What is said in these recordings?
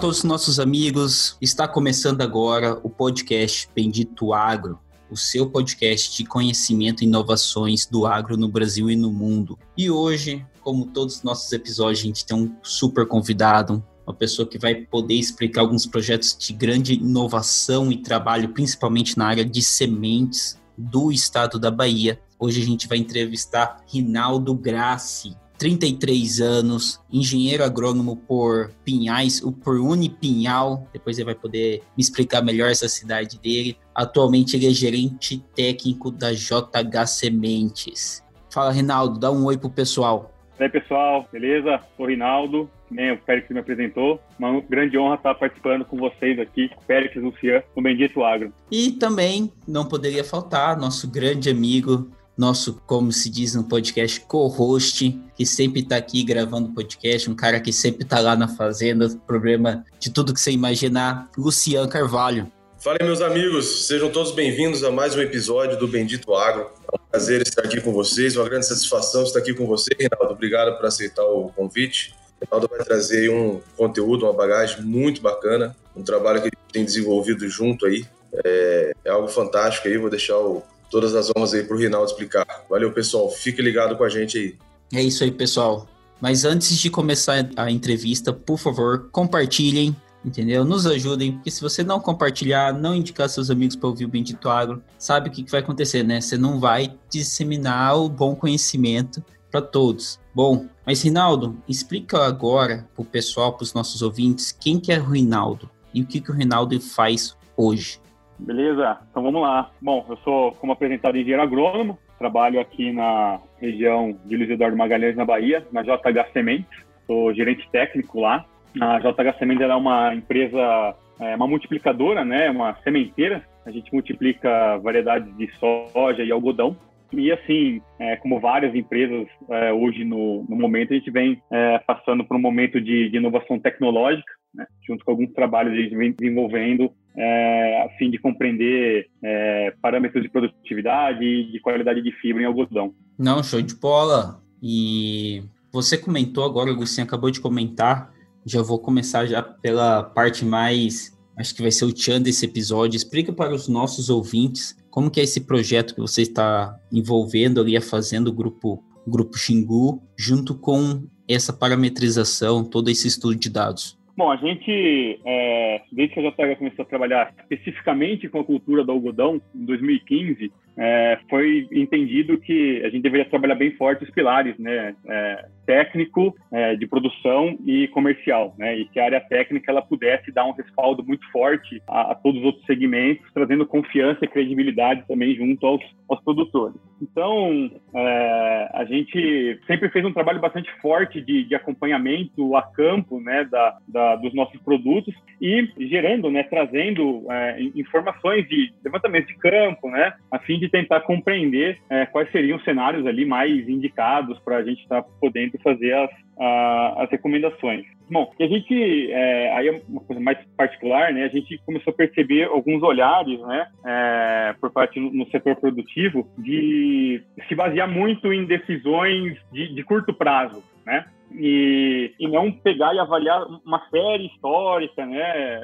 Todos os nossos amigos. Está começando agora o podcast Bendito Agro, o seu podcast de conhecimento e inovações do agro no Brasil e no mundo. E hoje, como todos os nossos episódios, a gente tem um super convidado, uma pessoa que vai poder explicar alguns projetos de grande inovação e trabalho, principalmente na área de sementes do estado da Bahia. Hoje a gente vai entrevistar Rinaldo Grassi. 33 anos, engenheiro agrônomo por Pinhais, por Unipinhal, depois ele vai poder me explicar melhor essa cidade dele. Atualmente ele é gerente técnico da JH Sementes. Fala, Rinaldo, dá um oi pro pessoal. E aí, pessoal, beleza? Sou o Rinaldo, né, o Péricles me apresentou. Uma grande honra estar participando com vocês aqui, Péricles Lucian, no Bendito Agro. E também não poderia faltar nosso grande amigo, nosso, como se diz no podcast, co-host, que sempre está aqui gravando podcast, um cara que sempre está lá na fazenda, problema de tudo que você imaginar, Luciano Carvalho. Fala aí, meus amigos, sejam todos bem-vindos a mais um episódio do Bendito Agro. É um prazer estar aqui com vocês, uma grande satisfação estar aqui com você, Reinaldo. Obrigado por aceitar o convite. O Reinaldo vai trazer um conteúdo, uma bagagem muito bacana, um trabalho que ele tem desenvolvido junto aí. É, é algo fantástico aí, vou deixar o todas as honras aí para o Rinaldo explicar. Valeu, pessoal. Fique ligado com a gente aí. É isso aí, pessoal. Mas antes de começar a entrevista, por favor, compartilhem, entendeu? Nos ajudem, porque se você não compartilhar, não indicar seus amigos para ouvir o Bendito Agro, sabe o que, que vai acontecer, né? Você não vai disseminar o bom conhecimento para todos. Bom, mas Rinaldo, explica agora para o pessoal, para os nossos ouvintes, quem que é o Rinaldo e o que, que o Rinaldo faz hoje. Beleza, então vamos lá. Bom, eu sou, como apresentado, engenheiro agrônomo, trabalho aqui na região de Luiz Eduardo Magalhães, na Bahia, na JH Sementes, sou gerente técnico lá. A JH Sementes é uma empresa, é uma multiplicadora, né, uma sementeira, a gente multiplica variedades de soja e algodão. E assim, é, como várias empresas é, hoje no, no, momento, a gente vem é, passando por um momento de, de inovação tecnológica, né, junto com alguns trabalhos a gente vem desenvolvendo é, a fim de compreender é, parâmetros de produtividade e de qualidade de fibra em algodão. Não, show de bola. E você comentou agora, o Luciano acabou de comentar, já vou começar já pela parte mais, acho que vai ser o tchan desse episódio. Explica para os nossos ouvintes como que é esse projeto que você está envolvendo ali, fazendo o grupo, grupo Xingu, junto com essa parametrização, todo esse estudo de dados. Bom, a gente, é, desde que a JH começou a trabalhar especificamente com a cultura do algodão, em 2015, é, foi entendido que a gente deveria trabalhar bem forte os pilares, né? É, técnico, é, de produção e comercial, né? E que a área técnica ela pudesse dar um respaldo muito forte a, a todos os outros segmentos, trazendo confiança e credibilidade também junto aos, aos produtores. Então, é, a gente sempre fez um trabalho bastante forte de, de acompanhamento a campo, né? Da, da, dos nossos produtos e gerando, né? Trazendo é, informações de levantamento de campo, né? A fim de tentar compreender é, quais seriam os cenários ali mais indicados para a gente estar tá podendo fazer as, a, as recomendações. Bom, e a gente, é, aí é uma coisa mais particular, né? A gente começou a perceber alguns olhares, né? É, por parte no, no, setor produtivo de se basear muito em decisões de, de curto prazo, né? E, e, não pegar e avaliar uma série histórica, né,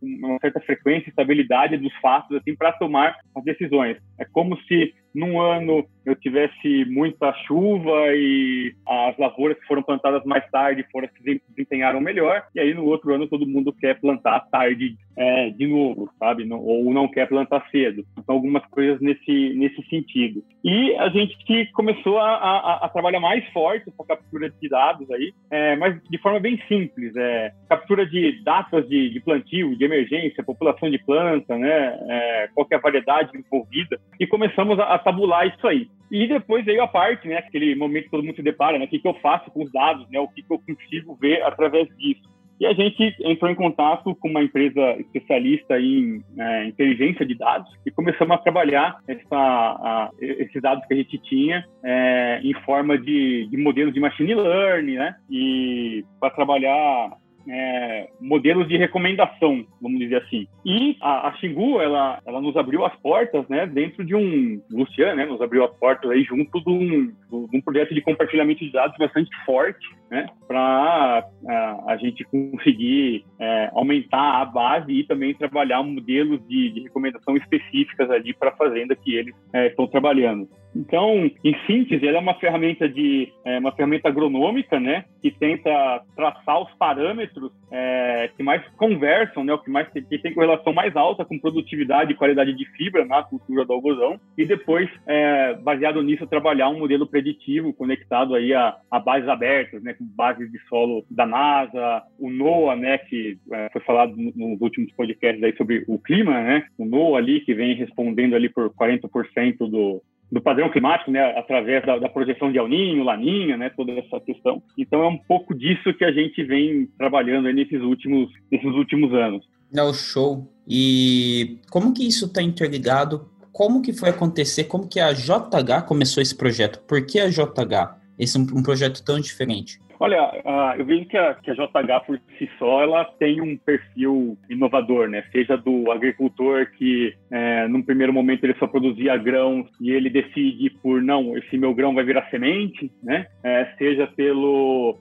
uma certa frequência e estabilidade dos fatos assim para tomar as decisões. É como se num ano eu tivesse muita chuva e as lavouras que foram plantadas mais tarde foram se desempenharam melhor, e aí no outro ano todo mundo quer plantar tarde é, de novo, sabe? Não, ou não quer plantar cedo. Então, algumas coisas nesse, nesse sentido. E a gente começou a, a, a trabalhar mais forte essa captura de dados aí, é, mas de forma bem simples. É, captura de datas de, de plantio, de emergência, população de planta, né? É, qual é a variedade envolvida. E começamos a, a tabular isso aí. E depois veio a parte, né, aquele momento que todo mundo se depara, né, o que, que eu faço com os dados, né, o que, que eu consigo ver através disso. E a gente entrou em contato com uma empresa especialista em é, inteligência de dados e começamos a trabalhar essa, a, esses dados que a gente tinha é, em forma de, de modelos de machine learning, né? E para trabalhar é, modelos de recomendação, vamos dizer assim. E a, a Xingu, ela, ela nos abriu as portas, né, dentro de um, Luciano, né, nos abriu as portas aí junto de um, de um projeto de compartilhamento de dados bastante forte, né, para a, a, gente conseguir é, aumentar a base e também trabalhar modelos de, de recomendação específicas ali para a fazenda que eles é, estão trabalhando. Então, em síntese, ela é uma ferramenta de é, uma ferramenta agronômica, né, que tenta traçar os parâmetros é, que mais conversam, né, o que mais que tem correlação mais alta com produtividade e qualidade de fibra na cultura do algodão, e depois, é, baseado nisso, trabalhar um modelo preditivo conectado aí a, a bases abertas, né, com bases de solo da NASA, o NOAA, né, que é, foi falado nos últimos podcasts aí sobre o clima, né, o NOAA ali que vem respondendo ali por 40% do do padrão climático, né, através da, da, projeção de El Laninha, né, toda essa questão. Então é um pouco disso que a gente vem trabalhando nesses últimos, nesses últimos anos. É o show. E como que isso está interligado? Como que foi acontecer? Como que a JH começou esse projeto? Por que a JH? Esse é um, um projeto tão diferente? Olha, uh, eu vejo que a, que a JH por si só ela tem um perfil inovador, né? Seja do agricultor que, é, num primeiro momento, ele só produzia grãos e ele decide por não, esse meu grão vai virar semente, né? É, seja pelo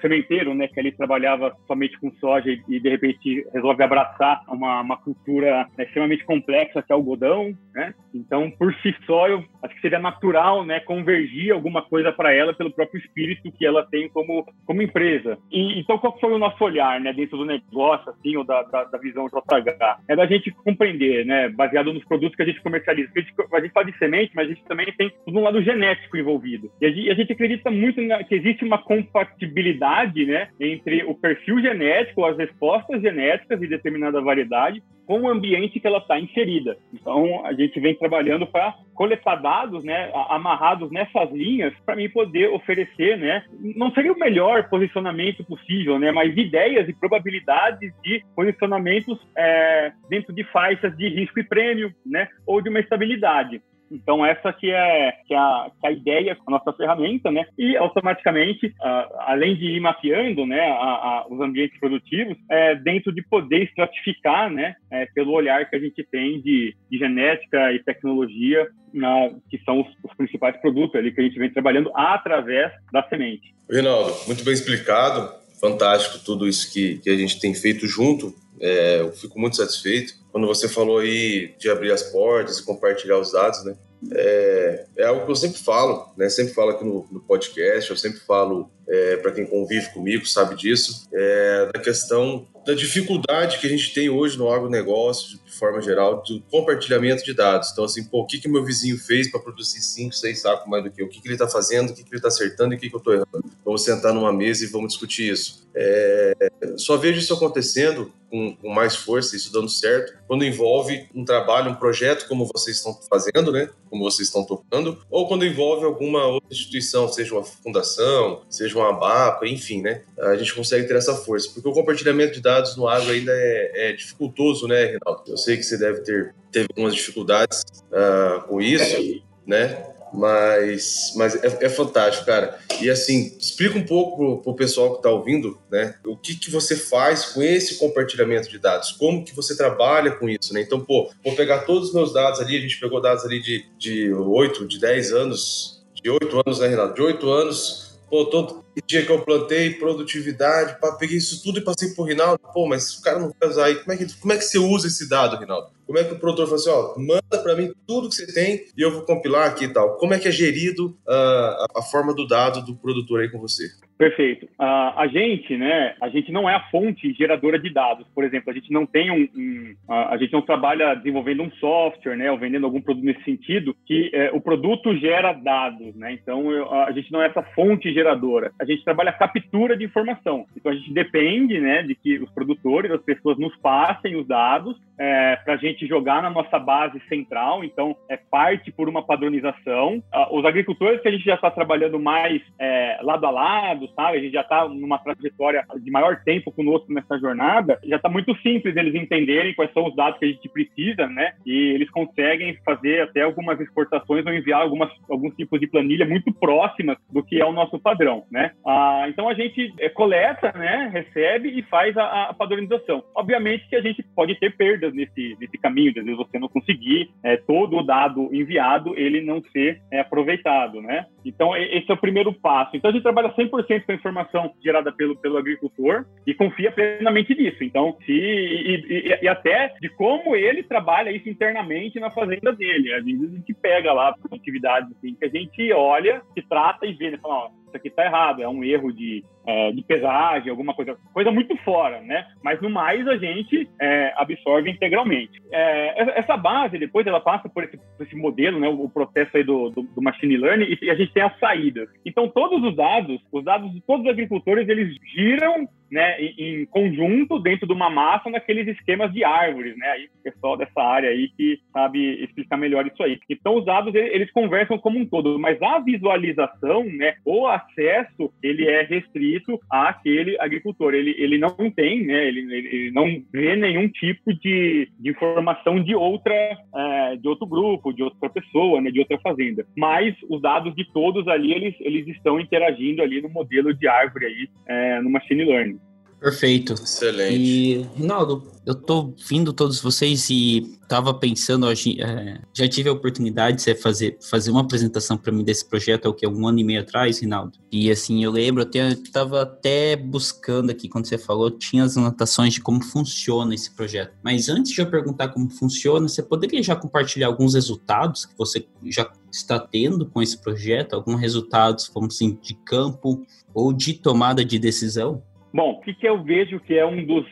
sementeiro, né, que ali trabalhava somente com soja e, e de repente resolve abraçar uma, uma cultura né, extremamente complexa que é o algodão, né? Então, por si só, eu acho que seria natural, né, convergir alguma coisa para ela pelo próprio espírito que ela tem como como empresa. E então, qual foi o nosso olhar, né, dentro do negócio, assim, ou da, da, da visão JH? É da gente compreender, né, baseado nos produtos que a gente comercializa. A gente, a gente fala de semente, mas a gente também tem um lado genético envolvido. E a gente, a gente acredita muito na, que existe uma compatibilidade né, entre o perfil genético, as respostas genéticas de determinada variedade, com o ambiente que ela está inserida. Então, a gente vem trabalhando para coletar dados, né, amarrados nessas linhas, para mim poder oferecer, né, não seria o melhor posicionamento possível, né, mas ideias e probabilidades de posicionamentos é, dentro de faixas de risco e prêmio, né, ou de uma estabilidade. Então, essa que é, que é, a, que é a ideia a nossa ferramenta, né? E automaticamente, além de ir mapeando né, a, os ambientes produtivos, é, dentro de poder estratificar, né, é, pelo olhar que a gente tem de, de genética e tecnologia, na, que são os, os, principais produtos ali que a gente vem trabalhando através da semente. Rinaldo, muito bem explicado, fantástico tudo isso que, que a gente tem feito junto. É, eu fico muito satisfeito quando você falou aí de abrir as portas e compartilhar os dados, né? É, é algo que eu sempre falo, né? Sempre falo aqui no, no podcast, eu sempre falo é, para quem convive comigo, sabe disso, é, da questão da dificuldade que a gente tem hoje no agronegócio, de forma geral, do compartilhamento de dados. Então, assim, pô, o que que meu vizinho fez para produzir 5, 6 sacos mais do que eu? O que, que ele está fazendo, o que, que ele está acertando e o que, que eu estou errando? Vamos sentar numa mesa e vamos discutir isso. É, só vejo isso acontecendo com, com, mais força, isso dando certo, quando envolve um trabalho, um projeto como vocês estão fazendo, né? Como vocês estão tocando, ou quando envolve alguma outra instituição, seja uma fundação, seja uma ABAPA, enfim, né? A gente consegue ter essa força, porque o compartilhamento de dados no agro ainda é, é dificultoso, né, Reinaldo? Eu sei que você deve ter teve algumas dificuldades uh, com isso, né? Mas, mas é, é, fantástico, cara. E assim, explica um pouco pro, pro pessoal que tá ouvindo, né? O que que você faz com esse compartilhamento de dados? Como que você trabalha com isso, né? Então, pô, vou pegar todos os meus dados ali, a gente pegou dados ali de, de 8, de 10 anos, de 8 anos, né, Renato? De 8 anos, pô, todo dia que eu plantei, produtividade, pá, peguei isso tudo e passei pro Rinaldo. Pô, mas o cara não vai usar aí. Como é que, como é que você usa esse dado, Rinaldo? Como é que o produtor fala assim, ó, manda para mim tudo que você tem e eu vou compilar aqui e tal. Como é que é gerido uh, a forma do dado do produtor aí com você? Perfeito. Uh, a gente, né, a gente não é a fonte geradora de dados. Por exemplo, a gente não tem um, um uh, a gente não trabalha desenvolvendo um software, né, ou vendendo algum produto nesse sentido que uh, o produto gera dados, né. Então eu, a gente não é essa fonte geradora. A gente trabalha captura de informação. Então a gente depende, né, de que os produtores, as pessoas nos passem os dados é, para a gente jogar na nossa base central, então é parte por uma padronização. Ah, os agricultores que a gente já está trabalhando mais é, lado a lado, sabe? A gente já está numa trajetória de maior tempo conosco nessa jornada, já está muito simples eles entenderem quais são os dados que a gente precisa, né? E eles conseguem fazer até algumas exportações ou enviar algumas, alguns tipos de planilha muito próximas do que é o nosso padrão, né? Ah, então a gente é, coleta, né? Recebe e faz a, a, padronização. Obviamente que a gente pode ter perdas nesse, nesse caminho, às vezes você não conseguir é, todo o dado enviado, ele não ser é, aproveitado, né? Então esse é o primeiro passo. Então a gente trabalha 100% com a informação gerada pelo, pelo agricultor e confia plenamente nisso. Então, se, e, e, e até de como ele trabalha isso internamente na fazenda dele. Às vezes a gente pega lá atividades assim, que a gente olha, se trata e vê, né? Fala, ó, isso aqui está errado, é um erro de, é, de pesagem, alguma coisa, coisa muito fora, né? Mas no mais a gente é, absorve integralmente. É, essa base, depois ela passa por esse, por esse modelo, né? O processo aí do, do, do, machine learning e a gente tem as saídas. Então todos os dados, os dados de todos os agricultores, eles giram né, em, conjunto dentro de uma massa naqueles esquemas de árvores, né? Aí o pessoal dessa área aí que sabe explicar melhor isso aí. Então os dados eles conversam como um todo, mas a visualização, né, o acesso, ele é restrito àquele agricultor. Ele, ele não tem, né, ele, ele não vê nenhum tipo de, de informação de outra, é, de outro grupo, de outra pessoa, né, de outra fazenda. Mas os dados de todos ali eles, eles estão interagindo ali no modelo de árvore aí, é, no machine learning. Perfeito. Excelente. E, Rinaldo, eu tô vindo todos vocês e tava pensando, hoje, é, já tive a oportunidade de fazer, fazer uma apresentação para mim desse projeto, é o que, um ano e meio atrás, Rinaldo. E assim, eu lembro, eu tava até buscando aqui, quando você falou, tinha as anotações de como funciona esse projeto. Mas antes de eu perguntar como funciona, você poderia já compartilhar alguns resultados que você já está tendo com esse projeto? Alguns resultados, vamos assim, de campo ou de tomada de decisão? Bom, o que, que eu vejo que é um dos,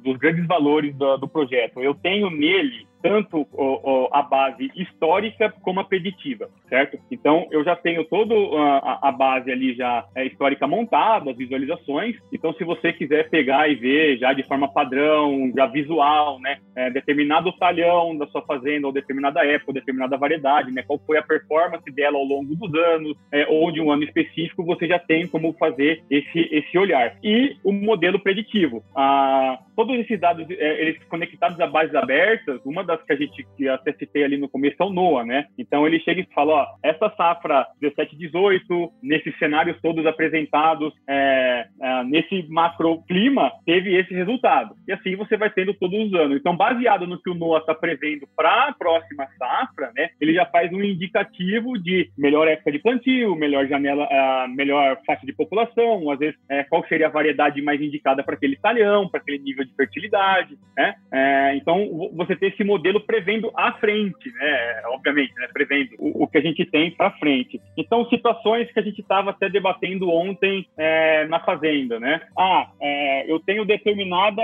dos grandes valores do, do projeto? Eu tenho nele tanto o, o, a base histórica como a preditiva, certo? Então, eu já tenho toda a, a, base ali já é, histórica montada, as visualizações. Então, se você quiser pegar e ver já de forma padrão, já visual, né, é, determinado talhão da sua fazenda, ou determinada época, ou determinada variedade, né, qual foi a performance dela ao longo dos anos, é, ou de um ano específico, você já tem como fazer esse, esse olhar. E o modelo preditivo. Ah, todos esses dados, é, eles conectados a bases abertas, uma das que a gente que até citei ali no começo é o NOAA, né? Então ele chega e fala, ó, essa safra 17, 18, nesses cenários todos apresentados, é, é, nesse macroclima, teve esse resultado. E assim você vai tendo todos os anos. Então, baseado no que o NOAA está prevendo para a próxima safra, né? Ele já faz um indicativo de melhor época de plantio, melhor janela, melhor faixa de população, às vezes é, qual seria a variedade mais indicada para aquele talhão, para aquele nível de fertilidade, né? É, então, você ter esse modelo prevendo à frente, né? Obviamente, né? Prevendo o, o que a gente tem para frente. Então, situações que a gente estava até debatendo ontem é, na fazenda, né? Ah, é, eu tenho determinada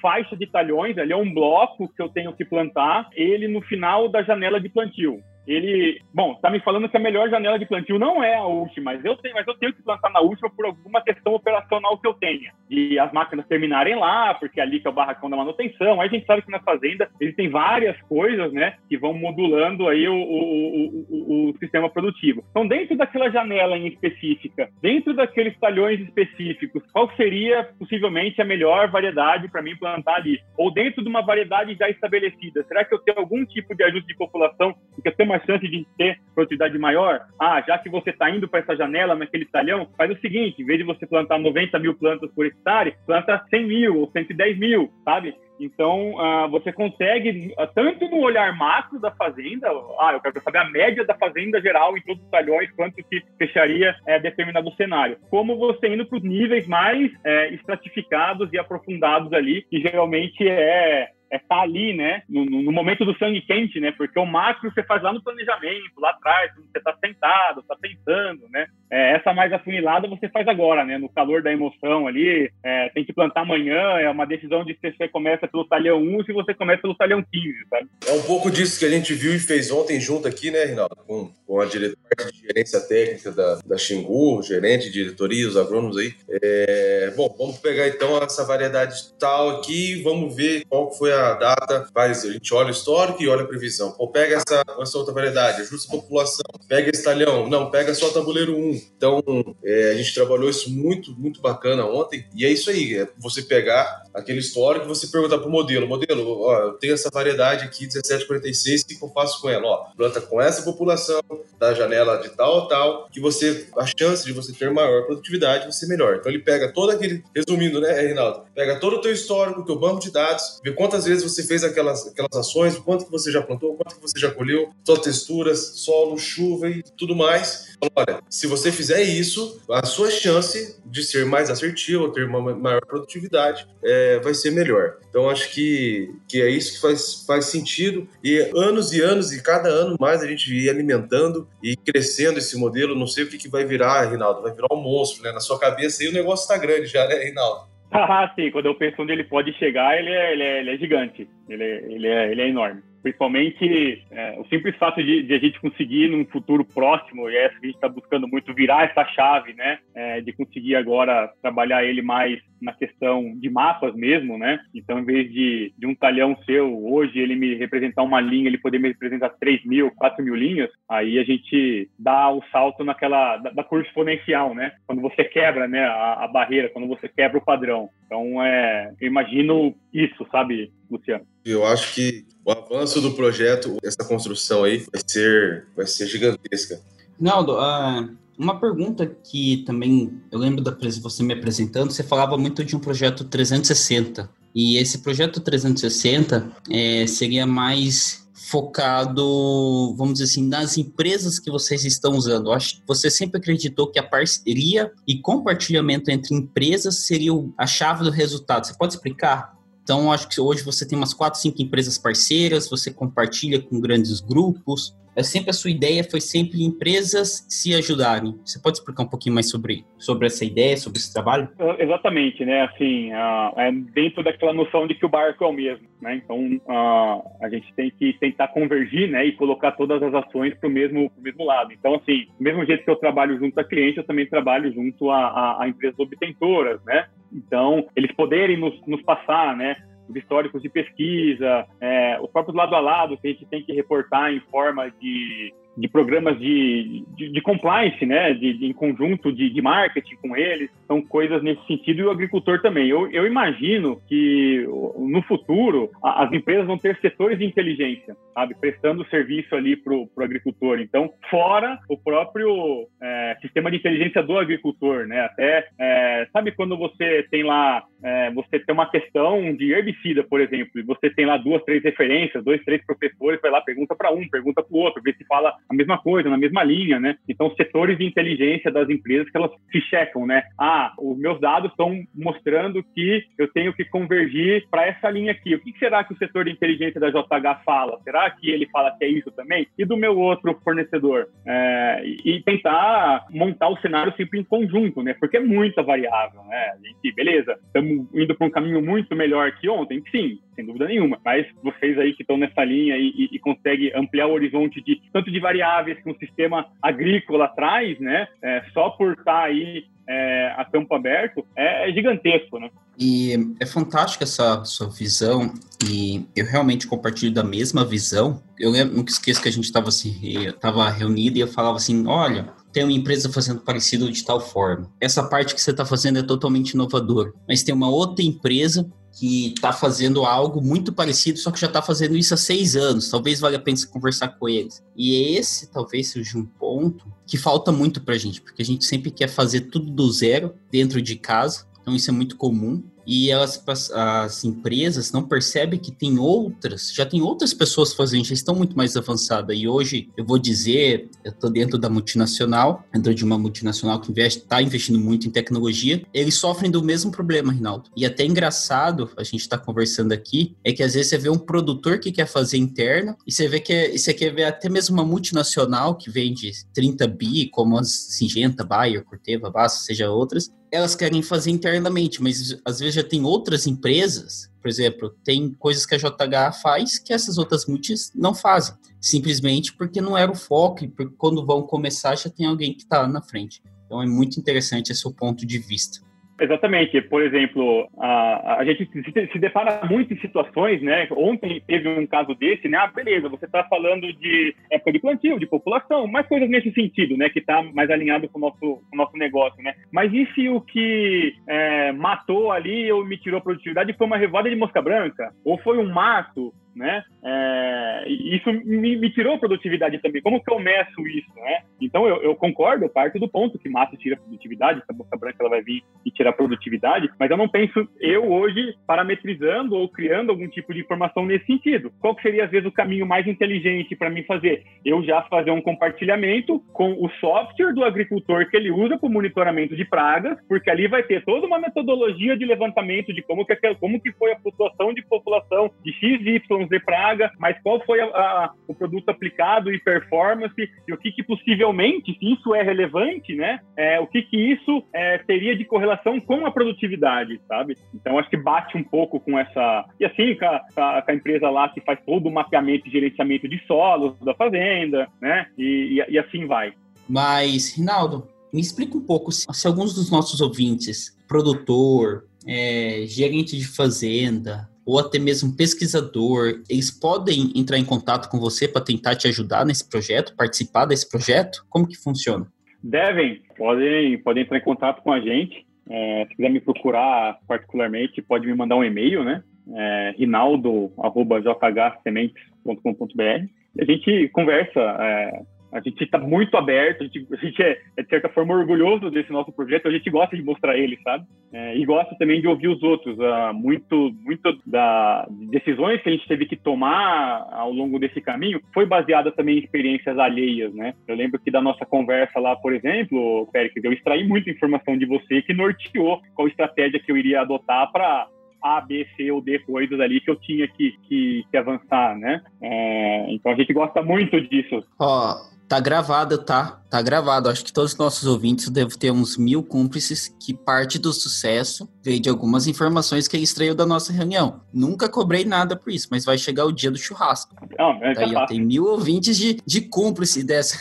faixa de talhões, ali é um bloco que eu tenho que plantar, ele no final da janela de plantio ele, bom, tá me falando que a melhor janela de plantio não é a última, mas eu tenho, mas eu tenho que plantar na última por alguma questão operacional que eu tenha. E as máquinas terminarem lá, porque ali que é o barracão da manutenção. Aí a gente sabe que na fazenda existem várias coisas, né, que vão modulando aí o, o, o, o sistema produtivo. Então, dentro daquela janela em específica, dentro daqueles talhões específicos, qual seria possivelmente a melhor variedade para mim plantar ali? Ou dentro de uma variedade já estabelecida, será que eu tenho algum tipo de ajuste de população que eu tenho uma uma chance de ter produtividade maior? Ah, já que você está indo para essa janela, naquele talhão, faz o seguinte, em vez de você plantar 90 mil plantas por hectare, planta 100 mil ou 110 mil, sabe? Então, uh, você consegue, uh, tanto no olhar macro da fazenda, ah, eu quero saber a média da fazenda geral em todos os talhões, quanto que fecharia é, determinado cenário, como você indo para os níveis mais é, estratificados e aprofundados ali, que geralmente é é tá ali, né, no, no, momento do sangue quente, né, porque o macro você faz lá no planejamento, lá atrás, você está sentado, está pensando, né, é, essa mais afunilada você faz agora, né, no calor da emoção ali, é, tem que plantar amanhã, é uma decisão de se você começa pelo talhão 1 se você começa pelo talhão 15, sabe? É um pouco disso que a gente viu e fez ontem junto aqui, né, Rinaldo, com, com a diretora de gerência técnica da, da Xingu, gerente diretoria, os agrônomos aí. É, bom, vamos pegar então essa variedade tal aqui, vamos ver qual foi a a data, faz, a gente olha o histórico e olha a previsão. Pô, pega essa, essa outra variedade, ajusta a população, pega esse talhão, não, pega só tabuleiro 1. Então, é, a gente trabalhou isso muito, muito bacana ontem, e é isso aí, é você pegar aquele histórico e você perguntar pro modelo, modelo, ó, eu tenho essa variedade aqui, 1746, o que eu faço com ela? Ó, planta com essa população, da janela de tal a tal, que você, a chance de você ter maior produtividade vai ser melhor. Então ele pega todo aquele, resumindo, né, Reinaldo? Pega todo o teu histórico, teu banco de dados, vê quantas vezes você fez aquelas, aquelas ações, quanto que você já plantou, quanto que você já colheu, suas texturas, solo, chuva e tudo mais. Olha, se você fizer isso, a sua chance de ser mais assertivo, ter uma maior produtividade, é, vai ser melhor. Então acho que, que é isso que faz, faz sentido. E anos e anos, e cada ano mais a gente ir alimentando e crescendo esse modelo. Não sei o que, que vai virar, Rinaldo. Vai virar um monstro, né? Na sua cabeça aí o negócio está grande já, né, Rinaldo? Ah, sim. Quando eu penso onde ele pode chegar, ele é, ele é, ele é gigante. Ele é, ele, é, ele é enorme. Principalmente é, o simples fato de, de, a gente conseguir, num futuro próximo, e é essa a gente está buscando muito, virar essa chave, né? É, de conseguir agora trabalhar ele mais na questão de mapas mesmo, né? Então, em vez de, de um talhão seu, hoje, ele me representar uma linha, ele poder me representar 3 mil, 4 mil linhas, aí a gente dá o salto naquela, da, da curva exponencial, né? Quando você quebra, né, a, a barreira, quando você quebra o padrão. Então, é, eu imagino isso, sabe, Luciano? Eu acho que o avanço do projeto, essa construção aí, vai ser, vai ser gigantesca. Naldo, uh, uma pergunta que também eu lembro da você me apresentando, você falava muito de um projeto 360. E esse projeto 360 é, seria mais focado, vamos dizer assim, nas empresas que vocês estão usando. Eu acho que você sempre acreditou que a parceria e compartilhamento entre empresas seria a chave do resultado. Você pode explicar? Então, acho que hoje você tem umas quatro, cinco empresas parceiras, você compartilha com grandes grupos. É sempre a sua ideia foi sempre empresas se ajudarem. Você pode explicar um pouquinho mais sobre, sobre essa ideia, sobre esse trabalho? Uh, exatamente, né? Assim, uh, é dentro daquela noção de que o barco é o mesmo, né? Então, uh, a gente tem que tentar convergir, né? E colocar todas as ações para o mesmo, mesmo lado. Então, assim, do mesmo jeito que eu trabalho junto a cliente, eu também trabalho junto a, a, a empresas obtentoras, né? Então, eles poderem nos, nos passar, né, históricos de pesquisa, é, os próprios lado a lado que a gente tem que reportar em forma de de programas de, de, de compliance, né, de, de em conjunto de, de, marketing com eles, são coisas nesse sentido e o agricultor também. Eu, eu imagino que no futuro as empresas vão ter setores de inteligência, sabe, prestando serviço ali para o agricultor. Então, fora o próprio é, sistema de inteligência do agricultor, né, até é, sabe quando você tem lá é, você tem uma questão de herbicida, por exemplo, e você tem lá duas, três referências, dois, três professores, vai lá, pergunta para um, pergunta para o outro, vê se fala a mesma coisa, na mesma linha, né? Então, setores de inteligência das empresas que elas se checam, né? Ah, os meus dados estão mostrando que eu tenho que convergir para essa linha aqui. O que será que o setor de inteligência da JH fala? Será que ele fala que é isso também? E do meu outro fornecedor? É, e tentar montar o cenário sempre em conjunto, né? Porque é muita variável, né? A gente, beleza, estamos indo para um caminho muito melhor que ontem, sim, sem dúvida nenhuma. Mas vocês aí que estão nessa linha e, e, e conseguem ampliar o horizonte de tanto de variáveis que um sistema agrícola traz, né? É, só por estar tá aí é, a campo aberto, é, é, gigantesco, né? E é fantástica essa sua visão, e eu realmente compartilho da mesma visão. Eu lembro, nunca esqueço que a gente estava assim, tava reunido e eu falava assim, olha, tem uma empresa fazendo parecido de tal forma. Essa parte que você está fazendo é totalmente inovador. Mas tem uma outra empresa que está fazendo algo muito parecido, só que já está fazendo isso há seis anos. Talvez valha a pena conversar com eles. E esse talvez seja um ponto que falta muito para a gente, porque a gente sempre quer fazer tudo do zero dentro de casa. Então isso é muito comum e elas, as empresas não percebem que tem outras, já tem outras pessoas fazendo, já estão muito mais avançadas. E hoje, eu vou dizer, eu estou dentro da multinacional, dentro de uma multinacional que está investindo muito em tecnologia, eles sofrem do mesmo problema, Rinaldo. E até engraçado, a gente está conversando aqui, é que às vezes você vê um produtor que quer fazer interno, e você vê que é, você quer ver até mesmo uma multinacional que vende 30 bi, como a Singenta, Bayer, Corteva, Basta, seja outras, elas querem fazer internamente, mas às vezes já tem outras empresas, por exemplo, tem coisas que a JH faz que essas outras multis não fazem, simplesmente porque não era o foco e porque quando vão começar já tem alguém que está na frente. Então é muito interessante esse seu ponto de vista. Exatamente. Por exemplo, a, a gente se, se depara muito em situações, né? Ontem teve um caso desse, né? Ah, beleza, você está falando de época de plantio, de população, mais coisas nesse sentido, né? Que está mais alinhado com o nosso, com o nosso negócio, né? Mas e se o que é, matou ali ou me tirou a produtividade foi uma revoada de mosca branca? Ou foi um mato? Né? É, isso me, me, tirou produtividade também. Como que eu meço isso, né? Então eu, eu concordo, eu parto do ponto que massa tira produtividade, que a boca branca ela vai vir e tirar produtividade, mas eu não penso eu hoje parametrizando ou criando algum tipo de informação nesse sentido. Qual que seria às vezes o caminho mais inteligente para mim fazer? Eu já fazer um compartilhamento com o software do agricultor que ele usa para o monitoramento de pragas, porque ali vai ter toda uma metodologia de levantamento de como que, como que foi a flutuação de população de X, Y, de praga, mas qual foi a, a, o produto aplicado e performance e o que, que possivelmente, se isso é relevante, né, é, o que, que isso é, teria de correlação com a produtividade, sabe? Então acho que bate um pouco com essa e assim com a, com a empresa lá que faz todo o mapeamento e gerenciamento de solos da fazenda, né, e, e, e assim vai. Mas Rinaldo, me explica um pouco se, se alguns dos nossos ouvintes, produtor, é, gerente de fazenda, ou até mesmo pesquisador, eles podem entrar em contato com você para tentar te ajudar nesse projeto, participar desse projeto? Como que funciona? Devem, podem, podem entrar em contato com a gente. É, se quiser me procurar particularmente, pode me mandar um e-mail, né? É, rinaldo.jhsementes.com.br. A gente conversa é, a gente está muito aberto, a gente, a gente é, é, de certa forma, orgulhoso desse nosso projeto, a gente gosta de mostrar ele, sabe? É, e gosta também de ouvir os outros. Uh, muito muito da decisões que a gente teve que tomar ao longo desse caminho foi baseada também em experiências alheias, né? Eu lembro que da nossa conversa lá, por exemplo, Péricles, eu extraí muita informação de você que norteou qual estratégia que eu iria adotar para a, B, C ou D coisas ali que eu tinha que, que, que avançar, né? É, então a gente gosta muito disso. Ó, Tá gravado, tá? Tá gravado. Acho que todos os nossos ouvintes devem ter uns mil cúmplices que parte do sucesso veio de algumas informações que ele extraiu da nossa reunião. Nunca cobrei nada por isso, mas vai chegar o dia do churrasco. Não, é Daí, ó, tem mil ouvintes de, de cúmplice dessa,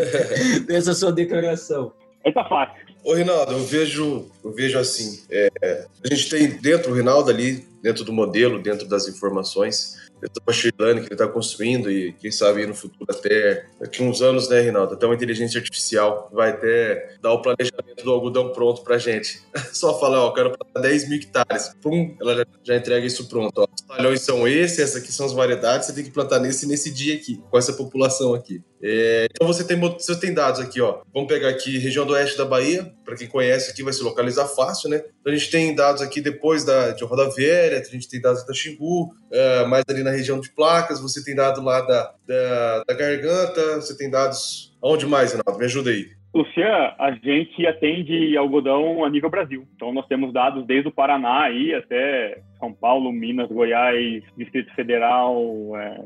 dessa sua declaração. É tá fácil. Ô, Rinaldo, eu vejo, eu vejo assim, é, a gente tem dentro, o Rinaldo ali, dentro do modelo, dentro das informações, machine learning que ele está construindo e quem sabe no futuro até daqui uns anos, né, Rinaldo, até uma inteligência artificial vai até dar o planejamento do algodão pronto para gente. Só falar, ó, quero plantar 10 mil hectares, pum, ela já, já entrega isso pronto. Ó. Os talhões são esses, essas aqui são as variedades, você tem que plantar nesse nesse dia aqui, com essa população aqui. É, então você tem, você tem dados aqui, ó. Vamos pegar aqui região do oeste da Bahia, para quem conhece aqui vai se localizar fácil, né? Então a gente tem dados aqui depois da, de Rodoviária, a gente tem dados da Xingu, uh, mais ali na região de placas, você tem dado lá da, da, da garganta, você tem dados. Aonde mais, Renato? Me ajuda aí. Lucian, a gente atende algodão a nível Brasil. Então nós temos dados desde o Paraná aí até São Paulo, Minas, Goiás, Distrito Federal, é,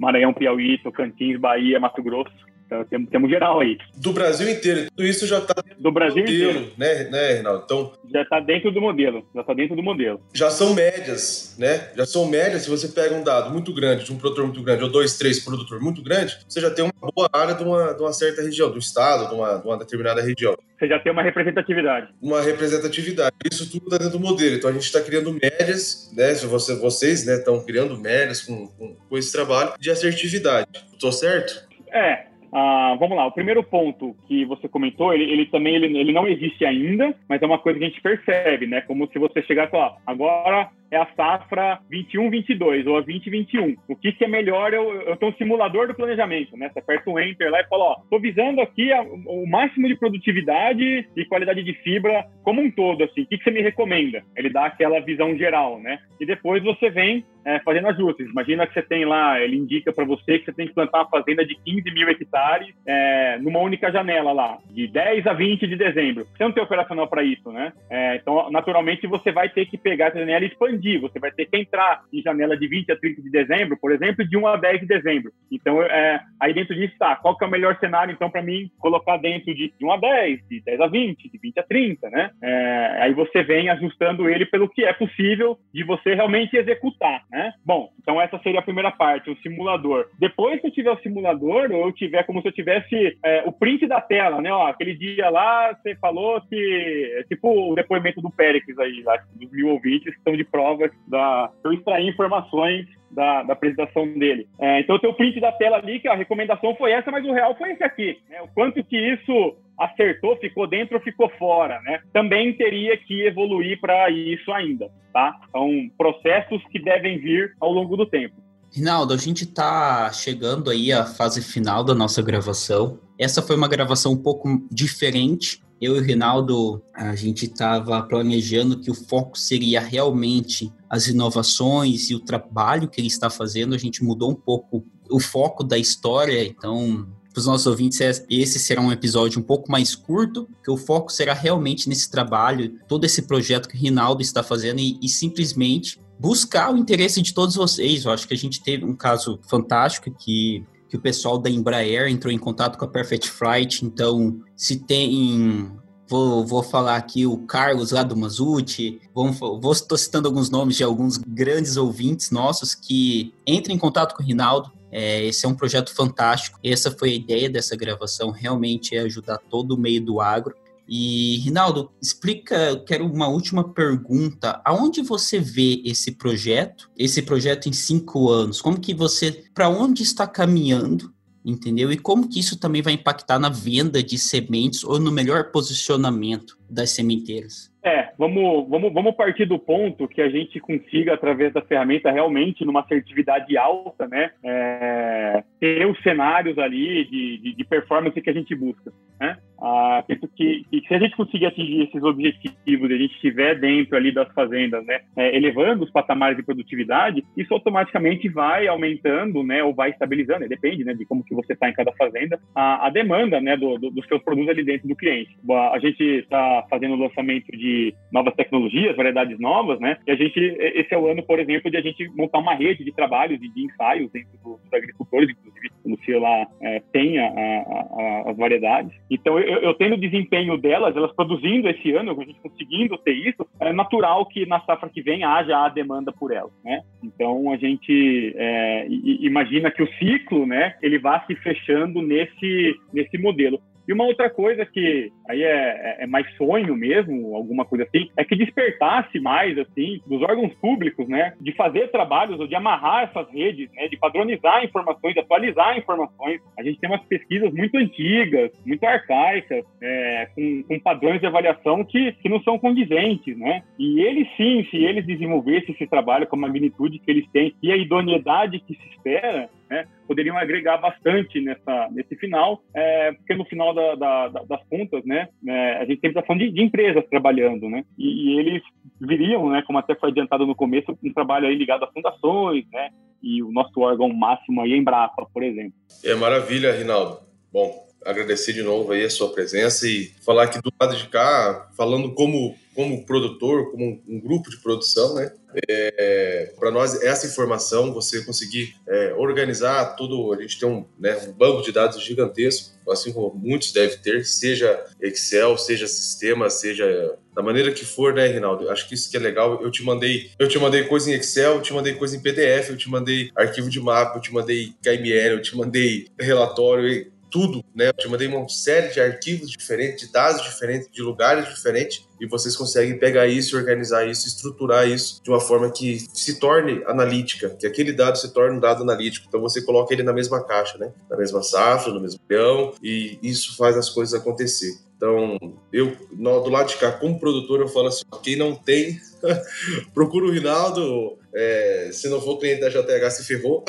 Maranhão, Piauí, Tocantins, Bahia, Mato Grosso. Então, temos, temos geral aí. Do Brasil inteiro. Tudo isso já está do Brasil modelo, inteiro, né, né, Reinaldo? Então, já está dentro do modelo. Já está dentro do modelo. Já são médias, né? Já são médias. Se você pega um dado muito grande, de um produtor muito grande, ou dois, três produtor muito grande, você já tem uma boa área de uma, de uma certa região, do estado, de uma, de uma determinada região. Você já tem uma representatividade. Uma representatividade. Isso tudo está dentro do modelo. Então a gente está criando médias, né? Se você, vocês estão né, criando médias com, com, com esse trabalho de assertividade. Estou certo? É, ah, vamos lá, o primeiro ponto que você comentou, ele, ele também ele, ele, não existe ainda, mas é uma coisa que a gente percebe, né? Como se você chegasse lá, agora é a safra 21-22 ou a 20-21. O que, que é melhor? Eu, eu tenho um simulador do planejamento, né? Você aperta o Enter lá e fala, ó, tô visando aqui a, o máximo de produtividade e qualidade de fibra como um todo, assim. O que, que você me recomenda? Ele dá aquela visão geral, né? E depois você vem é, fazendo ajustes. Imagina que você tem lá, ele indica para você que você tem que plantar uma fazenda de 15 mil hectares é, numa única janela lá, de 10 a 20 de dezembro. Você não tem operacional para isso, né? É, então, naturalmente, você vai ter que pegar essa janela e expandir expandir, você vai ter que entrar em janela de 20 a 30 de dezembro, por exemplo, de 1 a 10 de dezembro. Então, é, aí dentro disso está, qual que é o melhor cenário, então, para mim colocar dentro de, de 1 a 10, de 10 a 20, de 20 a 30, né? É, aí você vem ajustando ele pelo que é possível de você realmente executar, né? Bom, Então essa seria a primeira parte, o simulador. Depois que eu tiver o simulador, ou eu tiver como se eu tivesse é, o print da tela, né? Ó, aquele dia lá você falou que é tipo o depoimento do Péricles aí, lá, dos mil ouvintes que estão de prova da eu extrair informações da, da, apresentação dele. É, então, tem o print da tela ali, que a recomendação foi essa, mas o real foi esse aqui. Né? O quanto que isso acertou, ficou dentro ou ficou fora, né? Também teria que evoluir para isso ainda, tá? São processos que devem vir ao longo do tempo. Rinaldo, a gente está chegando aí à fase final da nossa gravação. Essa foi uma gravação um pouco diferente. Eu e o Rinaldo, a gente estava planejando que o foco seria realmente as inovações e o trabalho que ele está fazendo. A gente mudou um pouco o foco da história, então para os nossos ouvintes, é, esse será um episódio um pouco mais curto, que o foco será realmente nesse trabalho, todo esse projeto que o Rinaldo está fazendo e, e simplesmente buscar o interesse de todos vocês. Eu acho que a gente teve um caso fantástico que que o pessoal da Embraer entrou em contato com a Perfect Flight, então se tem Vou, vou falar aqui o Carlos lá do Mazuti, vou, estou citando alguns nomes de alguns grandes ouvintes nossos que entrem em contato com o Rinaldo, é, esse é um projeto fantástico. Essa foi a ideia dessa gravação, realmente é ajudar todo o meio do agro. E, Rinaldo, explica, eu quero uma última pergunta. Aonde você vê esse projeto, esse projeto em cinco anos? Como que você, para onde está caminhando, entendeu? E como que isso também vai impactar na venda de sementes ou no melhor posicionamento das sementeiras? É, vamos, vamos, vamos partir do ponto que a gente consiga, através da ferramenta, realmente, numa assertividade alta, né, é, ter os cenários ali de, de, de, performance que a gente busca. Né? Ah, penso que, que, se a gente conseguir atingir esses objetivos, a gente estiver dentro ali das fazendas, né, é, elevando os patamares de produtividade, isso automaticamente vai aumentando, né, ou vai estabilizando, depende, né, de como que você está em cada fazenda, a, a demanda, né, do, do, dos seus produtos ali dentro do cliente. A gente está fazendo o lançamento de novas tecnologias, variedades novas, né? E a gente, esse é o ano, por exemplo, de a gente montar uma rede de trabalhos e de ensaios dentro dos agricultores, inclusive, como se lá é, tenha a, a, as variedades. Então, eu, eu tendo o desempenho delas, elas produzindo esse ano, a gente conseguindo ter isso, é natural que na safra que vem haja a demanda por elas, né? Então, a gente é, imagina que o ciclo, né, ele vá se fechando nesse, nesse modelo. E uma outra coisa que aí é, é, é, mais sonho mesmo, alguma coisa assim, é que despertasse mais, assim, dos órgãos públicos, né, de fazer trabalhos ou de amarrar essas redes, né, de padronizar informações, de atualizar informações. A gente tem umas pesquisas muito antigas, muito arcaicas, é, com, com, padrões de avaliação que, que não são condizentes, né, e eles sim, se eles desenvolvessem esse trabalho com a magnitude que eles têm e a idoneidade que se espera, né, poderiam agregar bastante nessa, nesse final, é, porque no final da, da, das contas, né, é, a gente sempre está falando de, de, empresas trabalhando, né, e, e, eles viriam, né, como até foi adiantado no começo, um trabalho aí ligado a fundações, né, e o nosso órgão máximo aí é Embrapa, por exemplo. É maravilha, Rinaldo. Bom, agradecer de novo aí a sua presença e falar aqui do lado de cá, falando como como produtor, como um, grupo de produção, né? É, para nós essa informação, você conseguir é, organizar tudo, a gente tem um, né, um, banco de dados gigantesco, assim como muitos devem ter, seja Excel, seja sistema, seja da maneira que for, né, Rinaldo? Acho que isso que é legal. Eu te mandei, eu te mandei coisa em Excel, eu te mandei coisa em PDF, eu te mandei arquivo de mapa, eu te mandei KML, eu te mandei relatório tudo, né? Eu te mandei uma série de arquivos diferentes, de dados diferentes, de lugares diferentes, e vocês conseguem pegar isso, organizar isso, estruturar isso de uma forma que se torne analítica, que aquele dado se torne um dado analítico. Então você coloca ele na mesma caixa, né? Na mesma safra, no mesmo leão, e isso faz as coisas acontecer. Então, eu, do lado de cá, como produtor, eu falo assim: quem não tem, procura o Rinaldo. É, se não for cliente da JTH, se ferrou.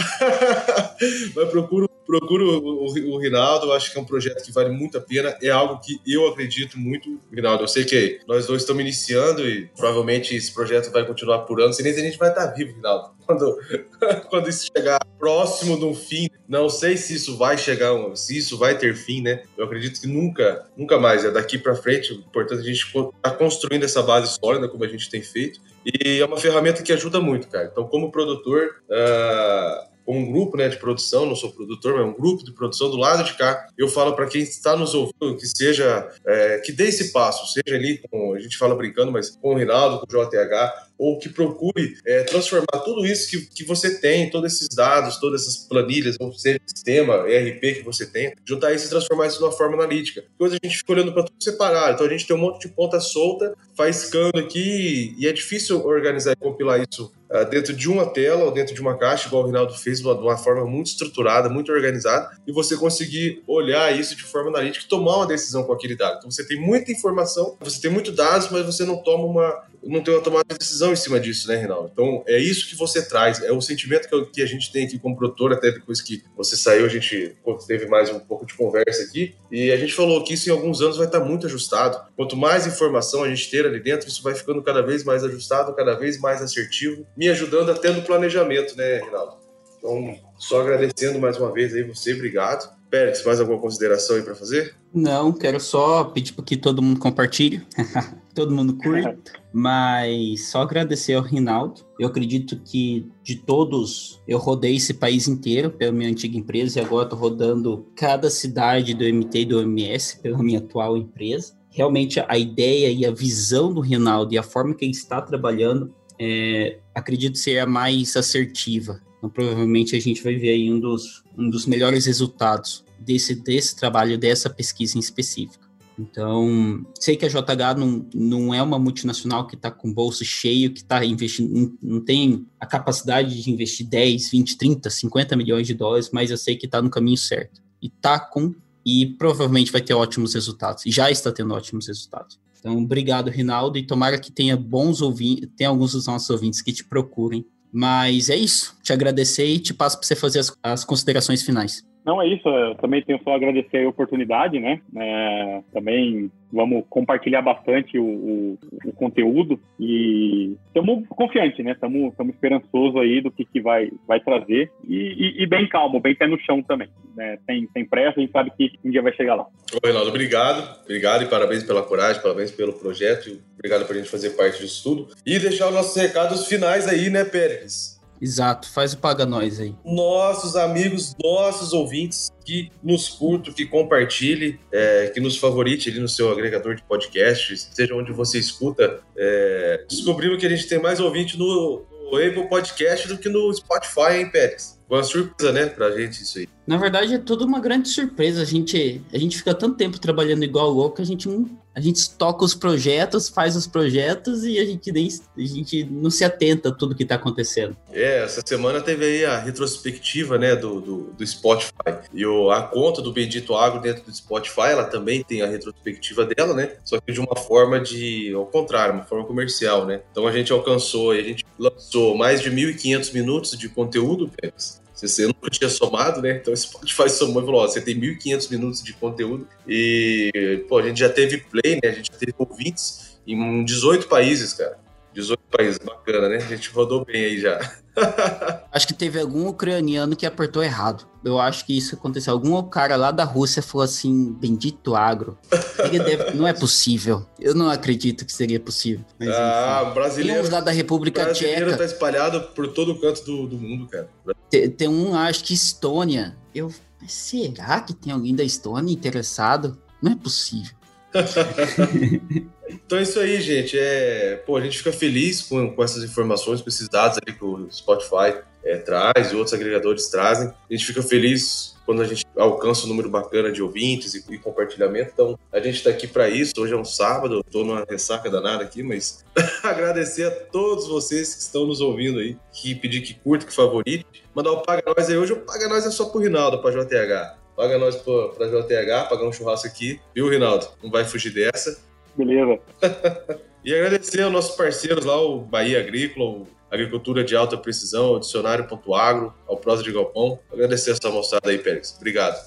Mas procura procuro o, o, Rinaldo, acho que é um projeto que vale muito a pena, é algo que eu acredito muito, Rinaldo. Eu sei que nós dois estamos iniciando e provavelmente esse projeto vai continuar por anos, e nem a gente vai estar vivo, Rinaldo. Quando, quando isso chegar próximo do fim, não sei se isso vai chegar, se isso vai ter fim, né? Eu acredito que nunca, nunca mais. É daqui para frente, portanto, a gente está construindo essa base sólida, como a gente tem feito, e é uma ferramenta que ajuda muito, cara. Então, como produtor, uh, com um grupo né, de produção, não sou produtor, mas um grupo de produção do lado de cá. Eu falo para quem está nos ouvindo que seja, é, que dê esse passo, seja ali com, a gente fala brincando, mas com o Rinaldo, com o JTH, ou que procure é, transformar tudo isso que, que você tem, todos esses dados, todas essas planilhas, ou seja, sistema, ERP que você tem, juntar isso e transformar isso numa forma analítica. Hoje a gente fica olhando para tudo separado, então a gente tem um monte de ponta solta, faz scan aqui, e é difícil organizar e compilar isso dentro de uma tela ou dentro de uma caixa, igual o Rinaldo fez, de uma forma muito estruturada, muito organizada, e você conseguir olhar isso de forma analítica e tomar uma decisão com aquele dado. Então você tem muita informação, você tem muito dados, mas você não toma uma, não tem uma tomada de decisão em cima disso, né, Rinaldo? Então, é isso que você traz, é o sentimento que, que a gente tem aqui como produtor, até depois que você saiu, a gente teve mais um pouco de conversa aqui, e a gente falou que isso em alguns anos vai estar muito ajustado. Quanto mais informação a gente ter ali dentro, isso vai ficando cada vez mais ajustado, cada vez mais assertivo, me ajudando até no planejamento, né, Rinaldo? Então, só agradecendo mais uma vez aí você, obrigado. Pérez, mais alguma consideração aí para fazer? Não, quero só pedir para que todo mundo compartilhe, todo mundo curta, mas só agradecer ao Rinaldo. Eu acredito que de todos, eu rodei esse país inteiro pela minha antiga empresa e agora estou rodando cada cidade do MT e do OMS pela minha atual empresa. Realmente a ideia e a visão do Rinaldo e a forma que ele está trabalhando, é, acredito ser a mais assertiva então, provavelmente a gente vai ver aí um dos, um dos melhores resultados desse, desse trabalho, dessa pesquisa em específico. Então, sei que a JH não, não é uma multinacional que está com bolso cheio, que está investindo, não, tem a capacidade de investir 10, 20, 30, 50 milhões de dólares, mas eu sei que está no caminho certo. E está com, e provavelmente vai ter ótimos resultados, e já está tendo ótimos resultados. Então, obrigado, Rinaldo, e tomara que tenha bons ouvintes, tenha alguns dos nossos ouvintes que te procurem mas é isso. Te agradecer e te passo para você fazer as, as, considerações finais. Não, é isso. Eu também tenho só agradecer a oportunidade, né? É, também vamos compartilhar bastante o, o, o conteúdo e estamos confiantes, né? Estamos esperançosos aí do que, que vai, vai trazer e, e, e, bem calmo, bem pé no chão também. Né? Sem, sem pressa, a gente sabe que um dia vai chegar lá. Ô, Reinaldo, obrigado. Obrigado e parabéns pela coragem, parabéns pelo projeto. Obrigado por a gente fazer parte disso tudo. E deixar os nossos recados finais aí, né, Pérez? Exato, faz o paga nós aí. Nossos amigos, nossos ouvintes que nos curtam, que compartilhe, é, que nos favorite ali no seu agregador de podcasts, seja onde você escuta. É, descobrimos que a gente tem mais ouvinte no, no Apple Podcast do que no Spotify, hein, Pérez? Uma surpresa, né, pra gente isso aí. Na verdade, é tudo uma grande surpresa. A gente, a gente fica tanto tempo trabalhando igual louco que a gente a gente toca os projetos, faz os projetos e a gente nem a gente não se atenta a tudo que está acontecendo. É, essa semana teve aí a retrospectiva, né, do, do, do, Spotify. E o, a conta do Bendito Agro dentro do Spotify, ela também tem a retrospectiva dela, né? Só que de uma forma de, ao contrário, uma forma comercial, né? Então a gente alcançou, a gente lançou mais de 1.500 minutos de conteúdo, Pérez você nunca tinha somado, né? Então o Spotify somou e falou: ó, você tem 1.500 minutos de conteúdo e, pô, a gente já teve play, né? A gente já teve ouvintes em 18 países, cara. 18 países, bacana, né? A gente rodou bem aí já. acho que teve algum ucraniano que apertou errado. Eu acho que isso aconteceu. Algum cara lá da Rússia falou assim: bendito agro. Deve... não é possível. Eu não acredito que seria possível. Mas, ah, enfim. brasileiro. Tem lá da República brasileiro Tcheca. tá espalhado por todo canto do, do mundo, cara. Tem, tem um, acho que Estônia. Eu. Será que tem alguém da Estônia interessado? Não é possível. então é isso aí, gente. É, pô, a gente fica feliz com, com essas informações, com esses dados ali que o Spotify é, traz e outros agregadores trazem. A gente fica feliz quando a gente alcança um número bacana de ouvintes e, e compartilhamento. Então, a gente está aqui para isso. Hoje é um sábado, estou numa ressaca danada aqui, mas agradecer a todos vocês que estão nos ouvindo aí, que pedir que curta, que favorite. Mandar o Paga Nós aí. Hoje o Paga Nós é só pro Rinaldo, para JTH. Paga nós pra JTH, pagar um churrasco aqui. Viu, Rinaldo? Não vai fugir dessa. Beleza. e agradecer aos nossos parceiros lá, o Bahia Agrícola, o Agricultura de Alta Precisão, o Dicionário.agro, ao Prosa de Galpão. Agradecer essa mostrada aí, Pérez. Obrigado.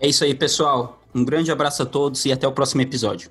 É isso aí, pessoal. Um grande abraço a todos e até o próximo episódio.